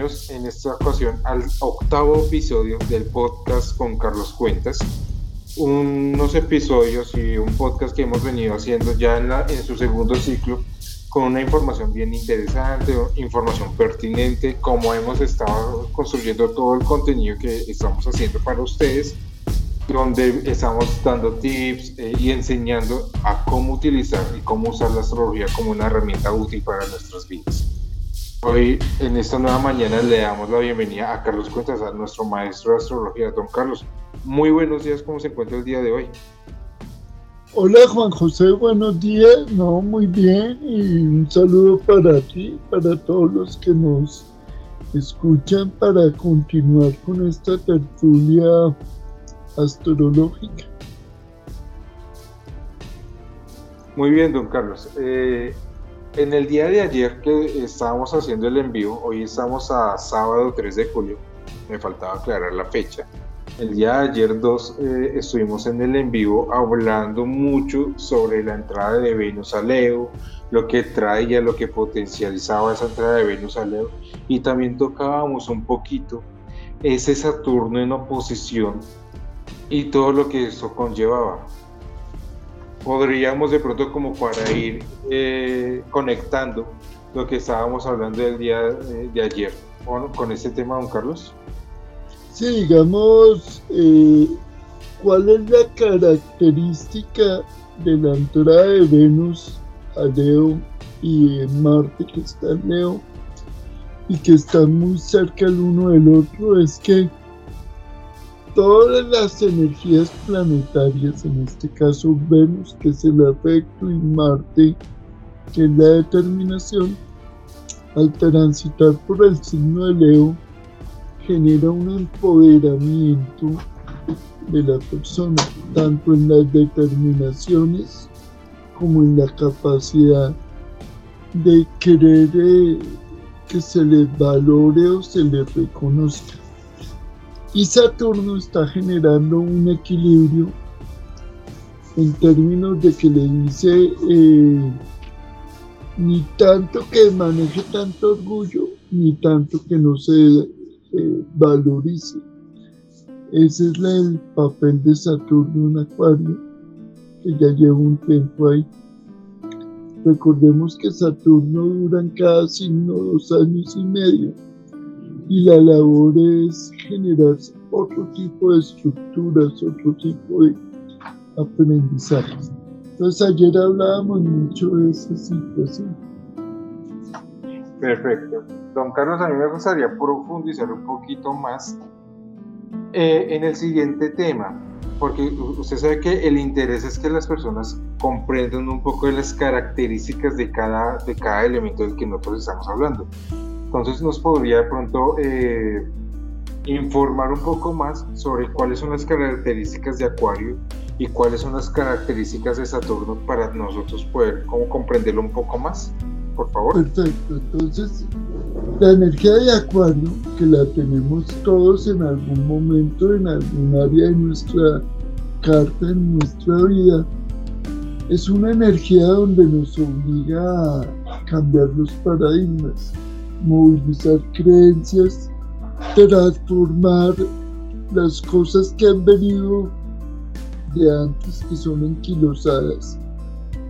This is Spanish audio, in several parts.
bienvenidos en esta ocasión al octavo episodio del podcast con Carlos Cuentas. Unos episodios y un podcast que hemos venido haciendo ya en, en su segundo ciclo con una información bien interesante, información pertinente, como hemos estado construyendo todo el contenido que estamos haciendo para ustedes, donde estamos dando tips eh, y enseñando a cómo utilizar y cómo usar la astrología como una herramienta útil para nuestras vidas. Hoy, en esta nueva mañana, le damos la bienvenida a Carlos Cuentas, a nuestro maestro de astrología. Don Carlos, muy buenos días, ¿cómo se encuentra el día de hoy? Hola Juan José, buenos días. No, muy bien. Y un saludo para ti, para todos los que nos escuchan para continuar con esta tertulia astrológica. Muy bien, don Carlos. Eh, en el día de ayer que estábamos haciendo el envío, hoy estamos a sábado 3 de julio, me faltaba aclarar la fecha. El día de ayer dos eh, estuvimos en el en vivo hablando mucho sobre la entrada de Venus a Leo, lo que traía, lo que potencializaba esa entrada de Venus a Leo y también tocábamos un poquito ese Saturno en oposición y todo lo que eso conllevaba. Podríamos de pronto como para ir eh, conectando lo que estábamos hablando del día eh, de ayer con, este tema, don Carlos. Sí, digamos, eh, ¿cuál es la característica de la entrada de Venus a Leo y Marte que está en Leo y que están muy cerca el uno del otro? Es que todas las energías planetarias, en este caso Venus, que es el afecto, y Marte, que es la determinación, al transitar por el signo de Leo, genera un empoderamiento de la persona, tanto en las determinaciones como en la capacidad de querer eh, que se le valore o se le reconozca. Y Saturno está generando un equilibrio en términos de que le dice eh, ni tanto que maneje tanto orgullo, ni tanto que no se valorice. Ese es el papel de Saturno en Acuario, que ya lleva un tiempo ahí. Recordemos que Saturno dura en cada signo dos años y medio y la labor es generar otro tipo de estructuras, otro tipo de aprendizajes. Entonces ayer hablábamos mucho de esa situación. Perfecto. Don Carlos, a mí me gustaría profundizar un poquito más eh, en el siguiente tema, porque usted sabe que el interés es que las personas comprendan un poco de las características de cada, de cada elemento del que nosotros estamos hablando. Entonces nos podría de pronto eh, informar un poco más sobre cuáles son las características de Acuario y cuáles son las características de Saturno para nosotros poder como comprenderlo un poco más, por favor. Perfecto, entonces la energía de Acuario, que la tenemos todos en algún momento, en algún área de nuestra carta, en nuestra vida, es una energía donde nos obliga a cambiar los paradigmas, movilizar creencias, transformar las cosas que han venido de antes que son enquilosadas.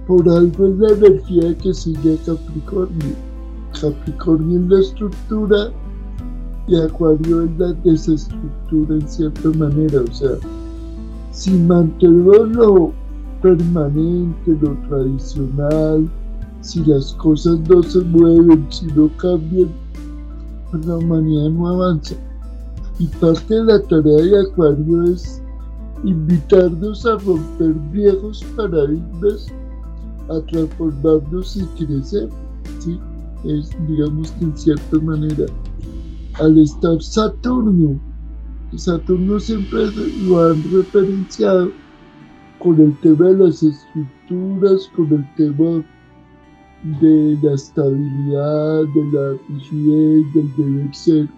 Por algo es la energía que sigue a Capricornio Capricornio en la estructura y Acuario en la desestructura en cierta manera. O sea, si mantenemos lo permanente, lo tradicional, si las cosas no se mueven, si no cambian, pues la humanidad no avanza. Y parte de la tarea de Acuario es invitarnos a romper viejos paradigmas, a transformarnos y crecer. ¿sí? es, digamos que en cierta manera, al estar Saturno, Saturno siempre lo han referenciado con el tema de las estructuras, con el tema de la estabilidad, de la rigidez, del deber ser.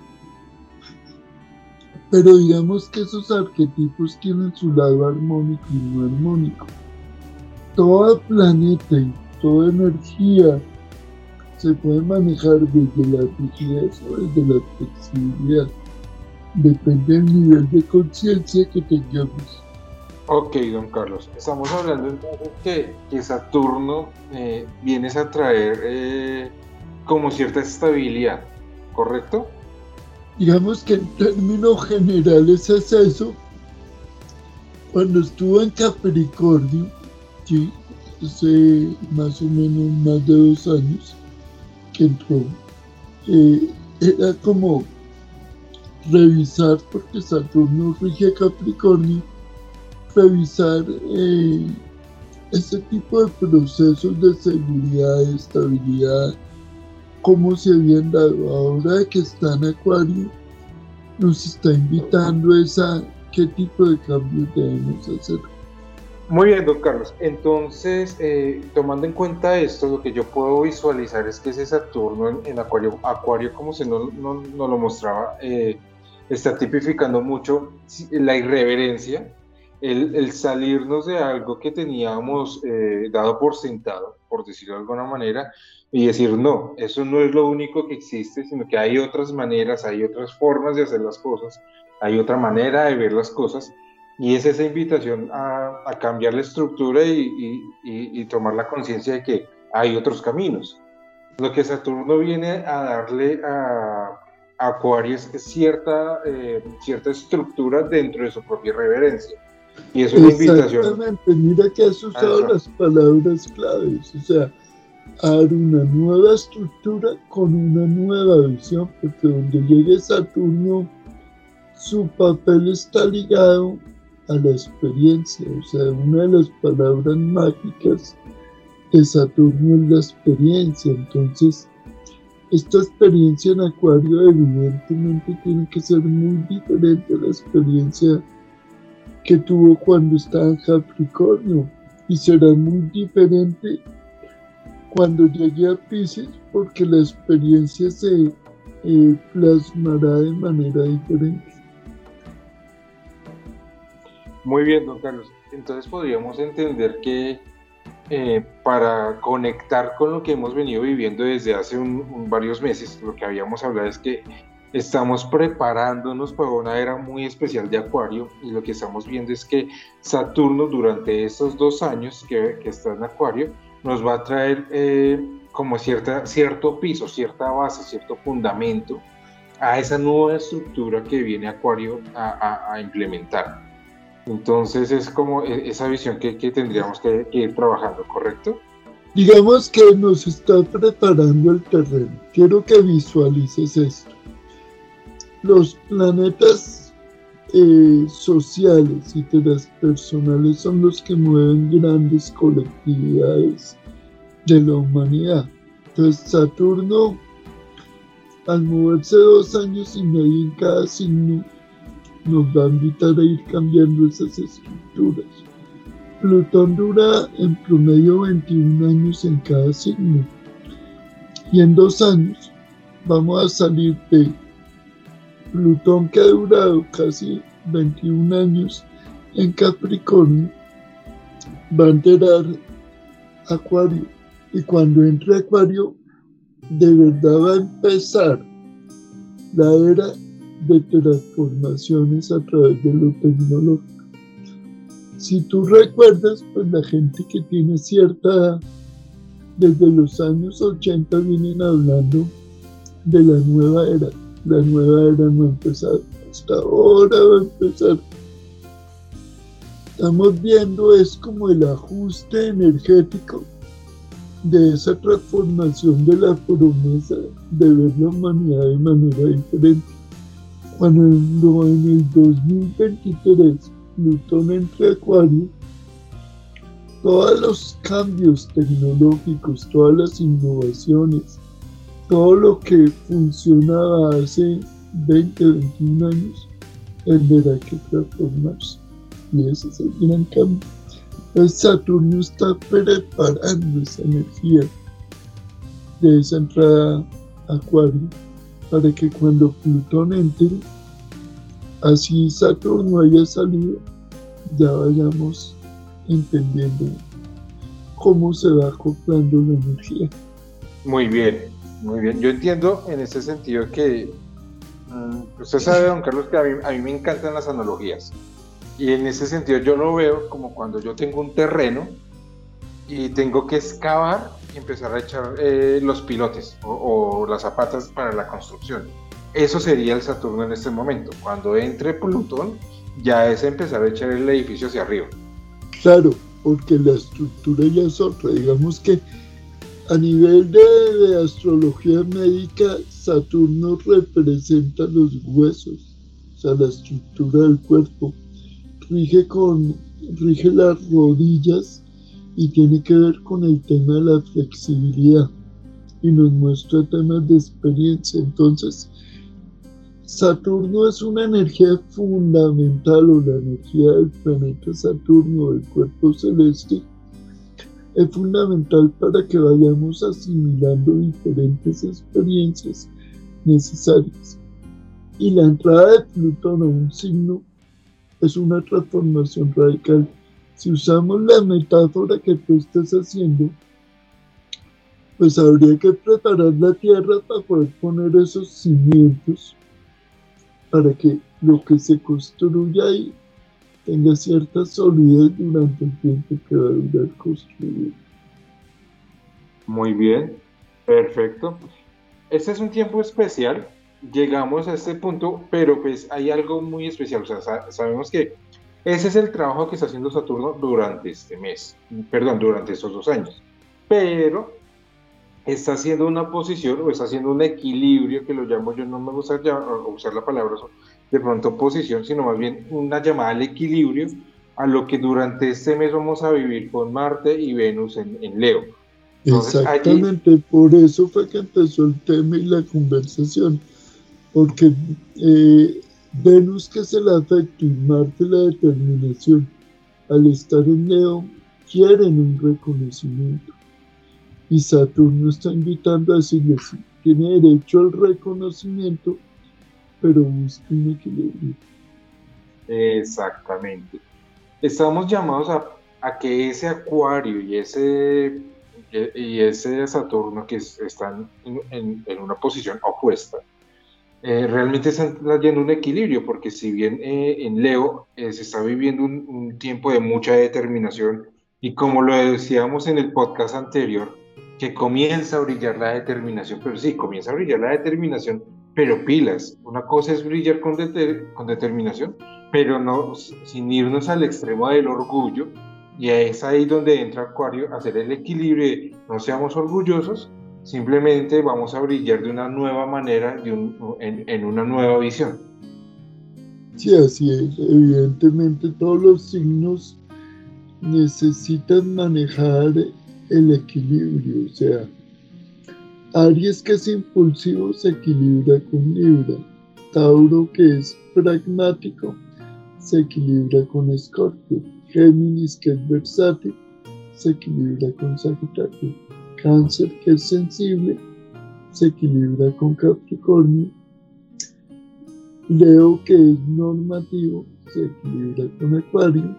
Pero digamos que esos arquetipos tienen su lado armónico y no armónico. Todo planeta y toda energía se puede manejar desde la rigidez o desde la flexibilidad. Depende del nivel de conciencia que tengamos. Ok, don Carlos. Estamos hablando entonces que, Saturno eh, viene a traer eh, como cierta estabilidad, ¿correcto? Digamos que en términos generales es eso. Cuando estuvo en Capricornio, ¿sí? hace más o menos más de dos años que entró, eh, era como revisar, porque Saturno rige Capricornio, revisar eh, ese tipo de procesos de seguridad, de estabilidad, cómo se habían dado. Ahora que está en Acuario, nos está invitando esa qué tipo de cambios debemos hacer. Muy bien, don Carlos. Entonces, eh, tomando en cuenta esto, lo que yo puedo visualizar es que ese Saturno en, Acuario, Acuario como se nos no, no lo mostraba, eh, está tipificando mucho la irreverencia, el, el, salirnos de algo que teníamos eh, dado por sentado, por decirlo de alguna manera, y decir, no, eso no es lo único que existe, sino que hay otras maneras, hay otras formas de hacer las cosas, hay otra manera de ver las cosas, y es esa invitación a, cambiar la estructura y tomar la conciencia de que hay otros caminos. Lo que Saturno viene a darle a, Acuario es cierta, eh, cierta estructura dentro de su propia reverencia. Y es una invitación. Exactamente, mira que has usado las palabras claves, o sea, dar una nueva estructura con una nueva visión, porque donde llegue Saturno, su papel está ligado a la experiencia, o sea, una de las palabras mágicas de Saturno es la experiencia, entonces esta experiencia en Acuario evidentemente tiene que ser muy diferente a la experiencia que tuvo cuando estaba en Capricornio y será muy diferente cuando llegue a Pisces porque la experiencia se eh, plasmará de manera diferente. Muy bien, don Carlos. Entonces podríamos entender que eh, para conectar con lo que hemos venido viviendo desde hace un, varios meses, lo que habíamos hablado es que estamos preparándonos para una era muy especial de Acuario y lo que estamos viendo es que Saturno durante estos dos años que, que está en Acuario nos va a traer eh, como cierta, cierto piso, cierta base, cierto fundamento a esa nueva estructura que viene Acuario a, a implementar. Entonces es como e, esa visión que, que tendríamos que, que, ir trabajando, ¿correcto? Digamos que nos está preparando el terreno. Quiero que visualices esto. Los planetas eh, sociales y transpersonales son los que mueven grandes colectividades de la humanidad. Entonces Saturno, al moverse dos años y medio en cada signo, nos va a invitar a ir cambiando esas estructuras. Plutón dura en promedio 21 años en cada signo. Y en dos años vamos a salir de Plutón que ha durado casi 21 años en Capricornio, va a enterar Acuario. Y cuando entre Acuario, de verdad va a empezar la era de transformaciones a través de lo tecnológico. Si tú recuerdas, pues la gente que tiene cierta desde los años 80 vienen hablando de la nueva era. La nueva era no ha empezado, hasta ahora va a empezar. Estamos viendo es como el ajuste energético de esa transformación de la promesa de ver la humanidad de manera diferente. Cuando en el 2023 Plutón entre Acuario, todos los cambios tecnológicos, todas las innovaciones, todo lo que funcionaba hace 20, 21 años, tendrá que transformarse. Y ese es el gran cambio. El Saturno está preparando esa energía de esa entrada a Acuario para que cuando Plutón entre, así Saturno haya salido, ya vayamos entendiendo cómo se va acoplando la energía. Muy bien, muy bien. Yo entiendo en ese sentido que mm, usted sabe, don Carlos, que a mí, a mí me encantan las analogías. Y en ese sentido yo lo veo como cuando yo tengo un terreno y tengo que excavar y empezar a echar eh, los pilotes o, las zapatas para la construcción. Eso sería el Saturno en este momento. Cuando entre Plutón, ya es empezar a echar el edificio hacia arriba. Claro, porque la estructura ya es otra. Digamos que a nivel de, astrología médica, Saturno representa los huesos, o sea, la estructura del cuerpo. Rige, con, rige las rodillas y tiene que ver con el tema de la flexibilidad y nos muestra temas de experiencia. Entonces, Saturno es una energía fundamental o la energía del planeta Saturno, del cuerpo celeste, es fundamental para que vayamos asimilando diferentes experiencias necesarias. Y la entrada de Plutón a un signo es una transformación radical si usamos la metáfora que tú estás haciendo, pues habría que preparar la tierra para poder poner esos cimientos para que lo que se construya ahí tenga cierta solidez durante el tiempo que va a durar construir. Muy bien, perfecto. Este es un tiempo especial, llegamos a este punto, pero pues hay algo muy especial, o sea, sabemos que ese es el trabajo que está haciendo Saturno durante este mes, perdón, durante estos dos años. Pero está haciendo una posición o está haciendo un equilibrio que lo llamo, yo no me gusta usar la palabra de pronto posición, sino más bien una llamada al equilibrio a lo que durante este mes vamos a vivir con Marte y Venus en, Leo. Exactamente, por eso fue que empezó el tema y la conversación, porque eh, Venus que es el afecto y Marte la determinación, al estar en Leo, quieren un reconocimiento. Y Saturno está invitando a decirles, tiene derecho al reconocimiento, pero un equilibrio. Exactamente. Estamos llamados a, que ese Acuario y ese, y ese Saturno que están en una posición opuesta, eh, realmente están trayendo un equilibrio, porque si bien eh, en Leo eh, se está viviendo un, tiempo de mucha determinación, y como lo decíamos en el podcast anterior, que comienza a brillar la determinación, pero sí, comienza a brillar la determinación, pero pilas, una cosa es brillar con, con determinación, pero no sin irnos al extremo del orgullo, y es ahí donde entra Acuario, hacer el equilibrio no seamos orgullosos, Simplemente vamos a brillar de una nueva manera, en, una nueva visión. Sí, así es. Evidentemente todos los signos necesitan manejar el equilibrio. O sea, Aries que es impulsivo se equilibra con Libra. Tauro que es pragmático se equilibra con Escorpio. Géminis que es versátil se equilibra con Sagitario. Cáncer, que es sensible, se equilibra con Capricornio. Leo, que es normativo, se equilibra con Acuario.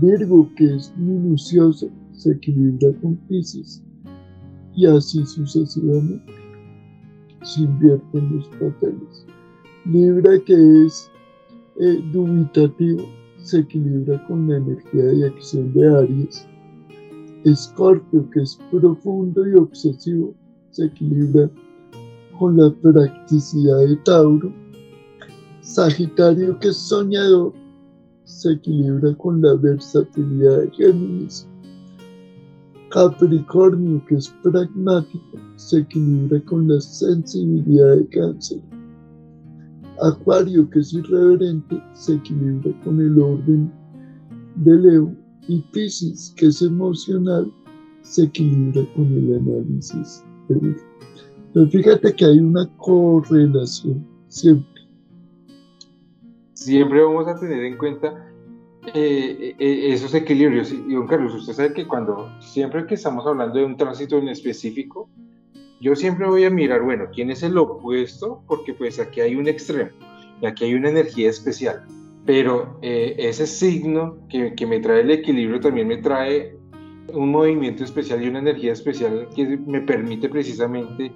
Virgo, que es minucioso, se equilibra con Pisces. Y así sucesivamente. Se invierten los papeles. Libra, que es eh, dubitativo, se equilibra con la energía de acción de Aries Escorpio, que es profundo y obsesivo, se equilibra con la practicidad de Tauro. Sagitario, que es soñador, se equilibra con la versatilidad de Géminis. Capricornio, que es pragmático, se equilibra con la sensibilidad de Cáncer. Acuario, que es irreverente, se equilibra con el orden de Leo y Pisces, que es emocional, se equilibra con el análisis Pero fíjate que hay una correlación siempre. Siempre vamos a tener en cuenta eh, eh, esos equilibrios. Y don Carlos, usted sabe que cuando siempre que estamos hablando de un tránsito en específico, yo siempre voy a mirar, bueno, quién es el opuesto, porque pues aquí hay un extremo y aquí hay una energía especial pero eh, ese signo que, me trae el equilibrio también me trae un movimiento especial y una energía especial que me permite precisamente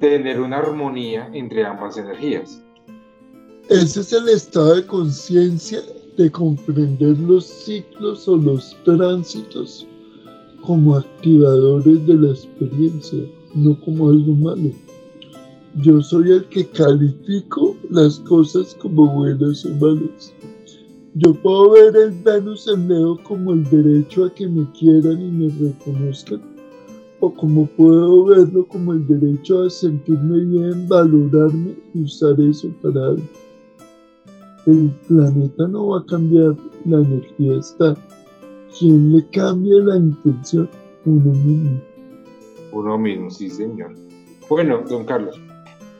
tener una armonía entre ambas energías. Ese es el estado de conciencia de comprender los ciclos o los tránsitos como activadores de la experiencia, no como algo malo. Yo soy el que califico las cosas como buenas o malas. Yo puedo ver el Venus en Leo como el derecho a que me quieran y me reconozcan, o como puedo verlo como el derecho a sentirme bien, valorarme y usar eso para algo. El planeta no va a cambiar, la energía está. ¿Quién le cambia la intención? Uno mismo. Uno mismo, sí, señor. Bueno, don Carlos,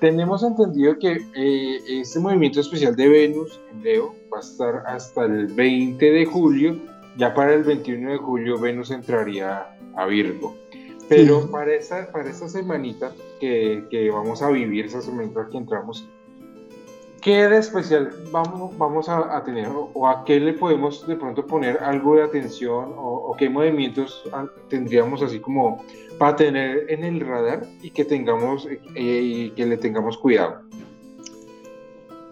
tenemos entendido que eh, este movimiento especial de Venus en Leo va a estar hasta el 20 de julio. Ya para el 21 de julio Venus entraría a Virgo. Pero para, esta, para esta semanita que, que, vamos a vivir, esa semanita que entramos, ¿qué de especial vamos, vamos a, tener? ¿O a qué le podemos de pronto poner algo de atención? ¿O, qué movimientos tendríamos así como para tener en el radar y que, tengamos, eh, y que le tengamos cuidado?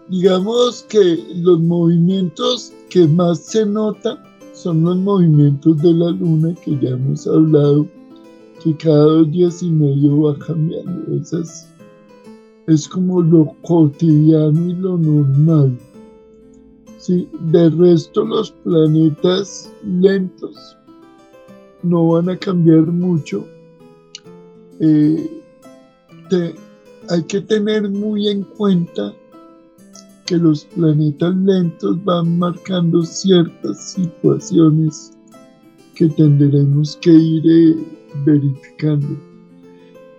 Digamos que los movimientos que más se notan son los movimientos de la luna que ya hemos hablado, que cada dos días y medio va cambiando. Esas es como lo cotidiano y lo normal. ¿sí? De resto los planetas lentos no van a cambiar mucho. Eh, hay que tener muy en cuenta que los planetas lentos van marcando ciertas situaciones que tendremos que ir eh, verificando.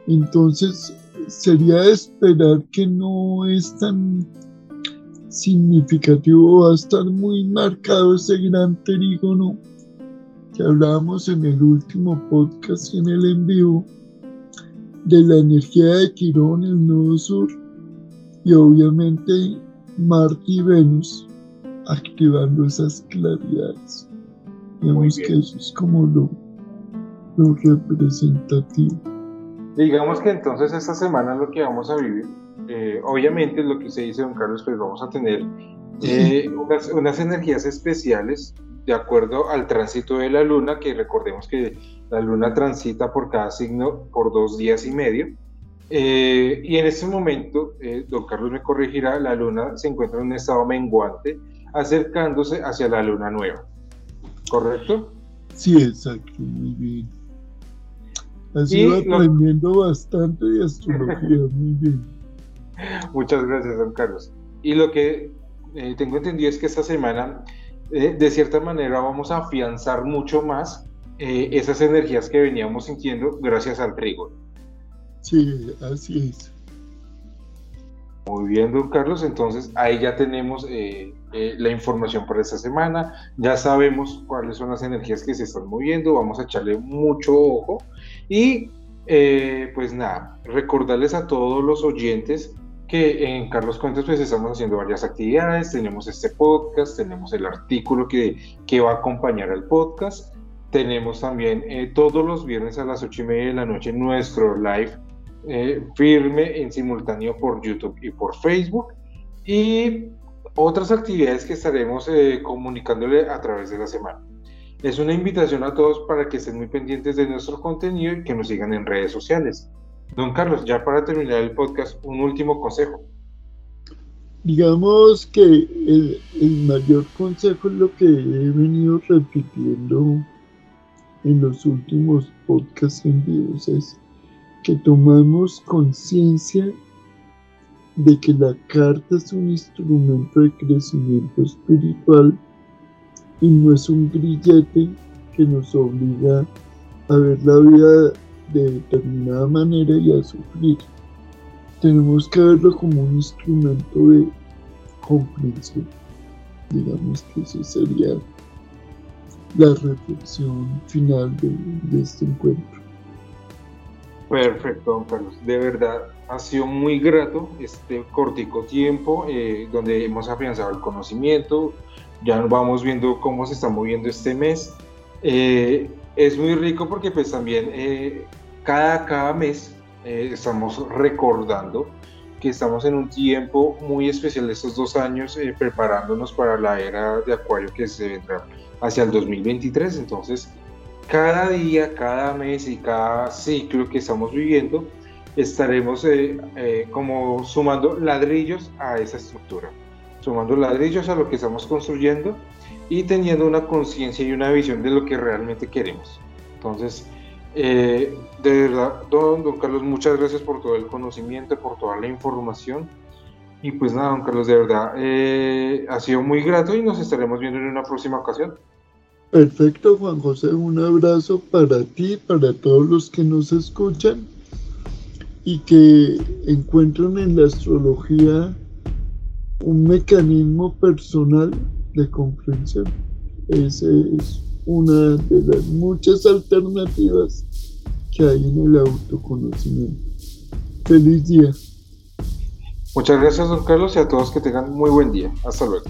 Entonces, sería esperar que no es tan significativo, va a estar muy marcado ese gran trígono que hablábamos en el último podcast y en el en vivo de la energía de Quirón, el nodo sur, y obviamente Marte y Venus activando esas claridades. Digamos que eso es como lo, lo representativo. Digamos que entonces esta semana lo que vamos a vivir, eh, obviamente lo que se dice don Carlos, pues vamos a tener eh, unas, unas, energías especiales de acuerdo al tránsito de la luna, que recordemos que la luna transita por cada signo por dos días y medio. Eh, y en este momento, eh, don Carlos me corregirá, la luna se encuentra en un estado menguante, acercándose hacia la luna nueva. ¿Correcto? Sí, exacto, muy bien. Así va aprendiendo bastante de astrología, muy bien. Muchas gracias, don Carlos. Y lo que eh, tengo entendido es que esta semana, de cierta manera, vamos a afianzar mucho más esas energías que veníamos sintiendo gracias al trigo. Sí, así es. Muy bien, don Carlos. Entonces ahí ya tenemos eh, eh, la información para esta semana. Ya sabemos cuáles son las energías que se están moviendo. Vamos a echarle mucho ojo. Y eh, pues nada, recordarles a todos los oyentes que en Carlos Cuentos pues estamos haciendo varias actividades. Tenemos este podcast, tenemos el artículo que, que va a acompañar al podcast. Tenemos también todos los viernes a las ocho y media de la noche nuestro live eh, firme en simultáneo por YouTube y por Facebook y otras actividades que estaremos eh, comunicándole a través de la semana. Es una invitación a todos para que estén muy pendientes de nuestro contenido y que nos sigan en redes sociales. Don Carlos, ya para terminar el podcast, un último consejo. Digamos que el, mayor consejo es lo que he venido repitiendo en los últimos podcasts en vivo, es que tomamos conciencia de que la carta es un instrumento de crecimiento espiritual y no es un grillete que nos obliga a ver la vida de determinada manera y a sufrir. Tenemos que verlo como un instrumento de comprensión. Digamos que esa sería la reflexión final de, de este encuentro. Perfecto, don Carlos. De verdad, ha sido muy grato este cortico tiempo eh, donde hemos afianzado el conocimiento. Ya vamos viendo cómo se está moviendo este mes. Eh, es muy rico porque pues también eh, cada, cada mes eh, estamos recordando que estamos en un tiempo muy especial estos dos años eh, preparándonos para la era de Acuario que se vendrá hacia el 2023. Entonces, cada día, cada mes y cada ciclo que estamos viviendo, estaremos eh, eh, como sumando ladrillos a esa estructura, sumando ladrillos a lo que estamos construyendo y teniendo una conciencia y una visión de lo que realmente queremos. Entonces, eh, de verdad, don, don, Carlos, muchas gracias por todo el conocimiento, por toda la información. Y pues nada, don Carlos, de verdad, eh, ha sido muy grato y nos estaremos viendo en una próxima ocasión. Perfecto, Juan José, un abrazo para ti, para todos los que nos escuchan y que encuentran en la astrología un mecanismo personal de comprensión. Ese es una de las muchas alternativas que hay en el autoconocimiento. Feliz día. Muchas gracias, don Carlos, y a todos que tengan muy buen día. Hasta luego.